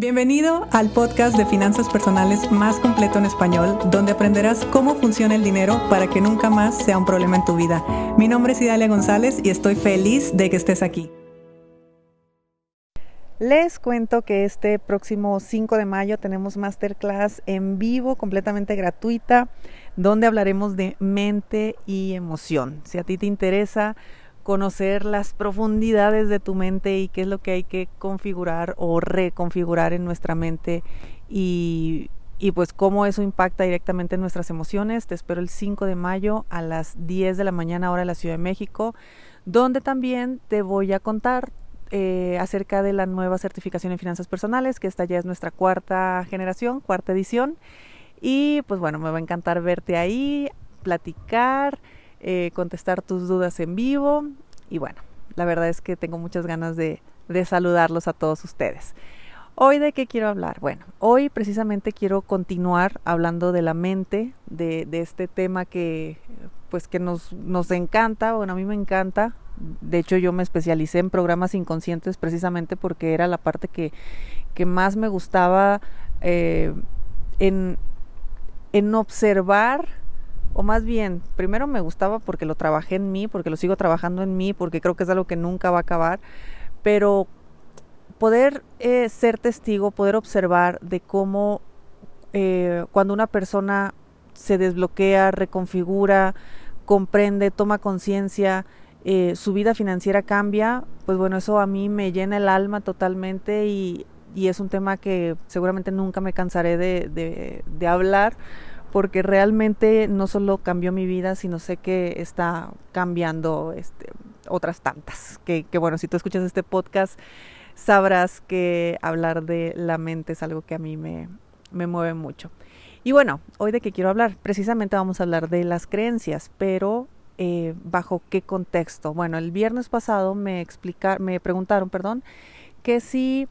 Bienvenido al podcast de finanzas personales más completo en español, donde aprenderás cómo funciona el dinero para que nunca más sea un problema en tu vida. Mi nombre es Idalia González y estoy feliz de que estés aquí. Les cuento que este próximo 5 de mayo tenemos masterclass en vivo, completamente gratuita, donde hablaremos de mente y emoción. Si a ti te interesa conocer las profundidades de tu mente y qué es lo que hay que configurar o reconfigurar en nuestra mente y, y pues cómo eso impacta directamente en nuestras emociones. Te espero el 5 de mayo a las 10 de la mañana hora de la Ciudad de México, donde también te voy a contar eh, acerca de la nueva certificación en finanzas personales, que esta ya es nuestra cuarta generación, cuarta edición. Y pues bueno, me va a encantar verte ahí, platicar eh, contestar tus dudas en vivo y bueno, la verdad es que tengo muchas ganas de, saludarlos a todos ustedes. Hoy de qué quiero hablar? Bueno, hoy precisamente quiero continuar hablando de la mente, de, este tema que pues que nos, encanta, bueno, a mí me encanta. De hecho, yo me especialicé en programas inconscientes precisamente porque era la parte que, que más me gustaba eh, en, en observar o más bien, primero me gustaba porque lo trabajé en mí, porque lo sigo trabajando en mí, porque creo que es algo que nunca va a acabar, pero poder eh, ser testigo, poder observar de cómo eh, cuando una persona se desbloquea, reconfigura, comprende, toma conciencia, eh, su vida financiera cambia, pues bueno, eso a mí me llena el alma totalmente y, y es un tema que seguramente nunca me cansaré de, de, de hablar porque realmente no solo cambió mi vida, sino sé que está cambiando este, otras tantas. Que, bueno, si tú escuchas este podcast, sabrás que hablar de la mente es algo que a mí me, me mueve mucho. Y bueno, hoy de qué quiero hablar, precisamente vamos a hablar de las creencias, pero eh, bajo qué contexto. Bueno, el viernes pasado me explicar, me preguntaron, perdón, que si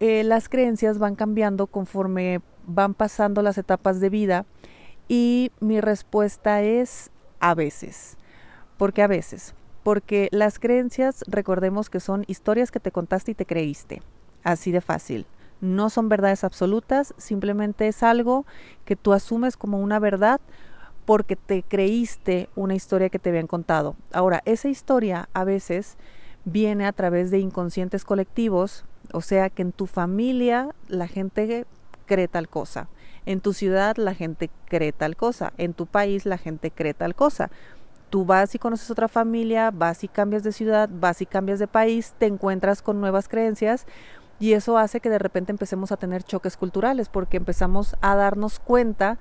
eh, las creencias van cambiando conforme van pasando las etapas de vida y mi respuesta es a veces. ¿Por qué a veces? Porque las creencias, recordemos que son historias que te contaste y te creíste. Así de fácil. No son verdades absolutas, simplemente es algo que tú asumes como una verdad porque te creíste una historia que te habían contado. Ahora, esa historia a veces viene a través de inconscientes colectivos, o sea que en tu familia la gente cree tal cosa. En tu ciudad la gente cree tal cosa. En tu país la gente cree tal cosa. Tú vas y conoces otra familia, vas y cambias de ciudad, vas y cambias de país, te encuentras con nuevas creencias y eso hace que de repente empecemos a tener choques culturales porque empezamos a darnos cuenta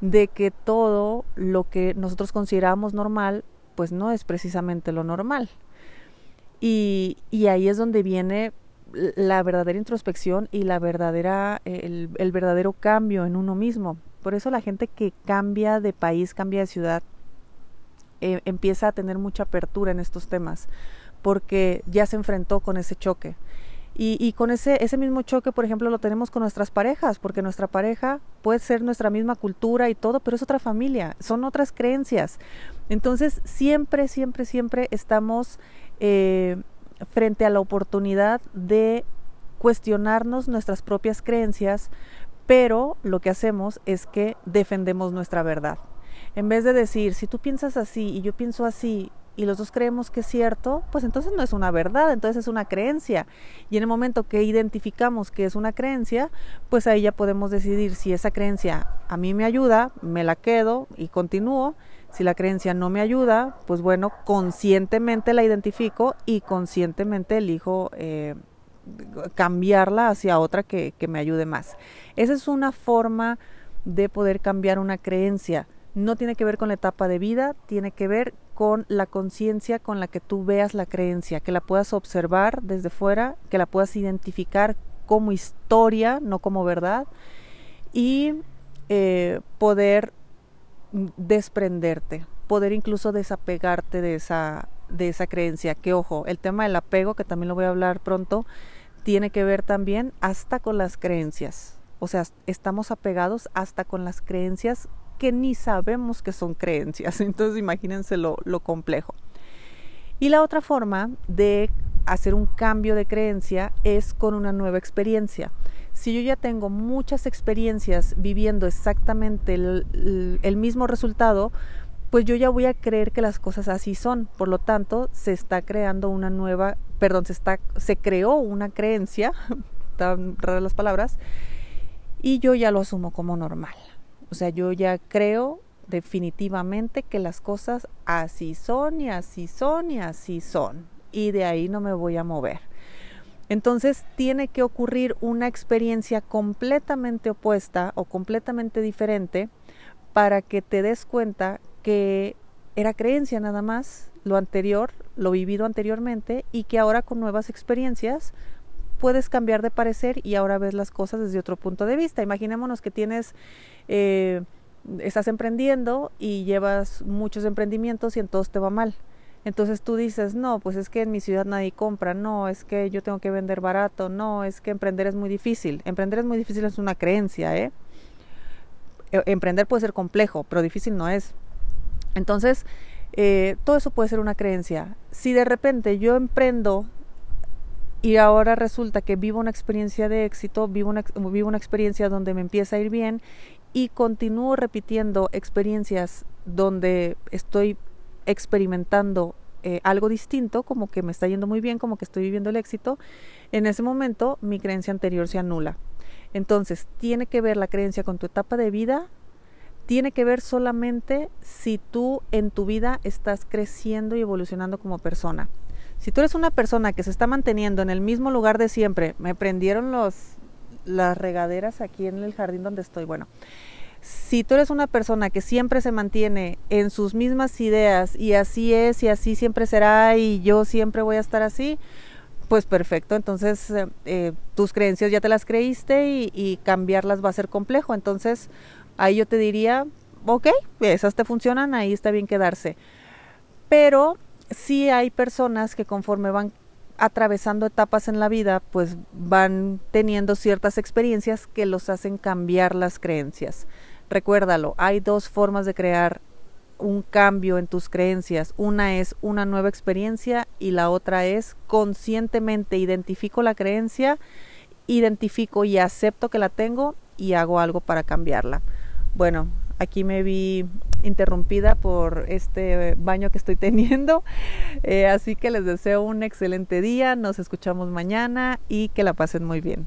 de que todo lo que nosotros consideramos normal pues no es precisamente lo normal. Y, y ahí es donde viene la verdadera introspección y la verdadera, el, verdadero cambio en uno mismo. Por eso la gente que cambia de país, cambia de ciudad, eh, empieza a tener mucha apertura en estos temas, porque ya se enfrentó con ese choque. Y, y, con ese, ese mismo choque, por ejemplo, lo tenemos con nuestras parejas, porque nuestra pareja puede ser nuestra misma cultura y todo, pero es otra familia, son otras creencias. Entonces, siempre, siempre, siempre estamos eh, frente a la oportunidad de cuestionarnos nuestras propias creencias, pero lo que hacemos es que defendemos nuestra verdad. En vez de decir, si tú piensas así y yo pienso así y los dos creemos que es cierto, pues entonces no es una verdad, entonces es una creencia. Y en el momento que identificamos que es una creencia, pues ahí ya podemos decidir si esa creencia a mí me ayuda, me la quedo y continúo, si la creencia no me ayuda, pues bueno, conscientemente la identifico y conscientemente elijo eh, cambiarla hacia otra que, que me ayude más. Esa es una forma de poder cambiar una creencia. No tiene que ver con la etapa de vida, tiene que ver con la conciencia con la que tú veas la creencia, que la puedas observar desde fuera, que la puedas identificar como historia, no como verdad, y eh, poder desprenderte, poder incluso desapegarte de esa, de esa creencia. Que ojo, el tema del apego, que también lo voy a hablar pronto, tiene que ver también hasta con las creencias. O sea, estamos apegados hasta con las creencias que ni sabemos que son creencias. Entonces imagínense lo, lo complejo. Y la otra forma de hacer un cambio de creencia es con una nueva experiencia. Si yo ya tengo muchas experiencias viviendo exactamente el, mismo resultado, pues yo ya voy a creer que las cosas así son. Por lo tanto, se está creando una nueva, perdón, se está, se creó una creencia, tan raras las palabras, y yo ya lo asumo como normal. O sea, yo ya creo definitivamente que las cosas así son y así son y así son. Y de ahí no me voy a mover. Entonces tiene que ocurrir una experiencia completamente opuesta o completamente diferente para que te des cuenta que era creencia nada más, lo anterior, lo vivido anteriormente, y que ahora con nuevas experiencias puedes cambiar de parecer y ahora ves las cosas desde otro punto de vista. Imaginémonos que tienes, eh, estás emprendiendo y llevas muchos emprendimientos y en todos te va mal. Entonces tú dices, no, pues es que en mi ciudad nadie compra, no, es que yo tengo que vender barato, no, es que emprender es muy difícil. Emprender es muy difícil, es una creencia, ¿eh? E, emprender puede ser complejo, pero difícil no es. Entonces, eh, todo eso puede ser una creencia. Si de repente yo emprendo y ahora resulta que vivo una experiencia de éxito, vivo una, vivo una experiencia donde me empieza a ir bien y continúo repitiendo experiencias donde estoy experimentando eh, algo distinto, como que me está yendo muy bien, como que estoy viviendo el éxito, en ese momento mi creencia anterior se anula. Entonces, tiene que ver la creencia con tu etapa de vida, tiene que ver solamente si tú en tu vida estás creciendo y evolucionando como persona. Si tú eres una persona que se está manteniendo en el mismo lugar de siempre, me prendieron las regaderas aquí en el jardín donde estoy. Bueno, si tú eres una persona que siempre se mantiene en sus mismas ideas y así es y así siempre será y yo siempre voy a estar así, pues perfecto. Entonces eh, eh, tus creencias ya te las creíste y, y cambiarlas va a ser complejo. Entonces ahí yo te diría, ok, esas te funcionan, ahí está bien quedarse. Pero sí hay personas que conforme van atravesando etapas en la vida, pues van teniendo ciertas experiencias que los hacen cambiar las creencias. Recuérdalo, hay dos formas de crear un cambio en tus creencias. Una es una nueva experiencia y la otra es conscientemente identifico la creencia, identifico y acepto que la tengo y hago algo para cambiarla. Bueno, aquí me vi interrumpida por este baño que estoy teniendo. Eh, así que les deseo un excelente día, nos escuchamos mañana y que la pasen muy bien.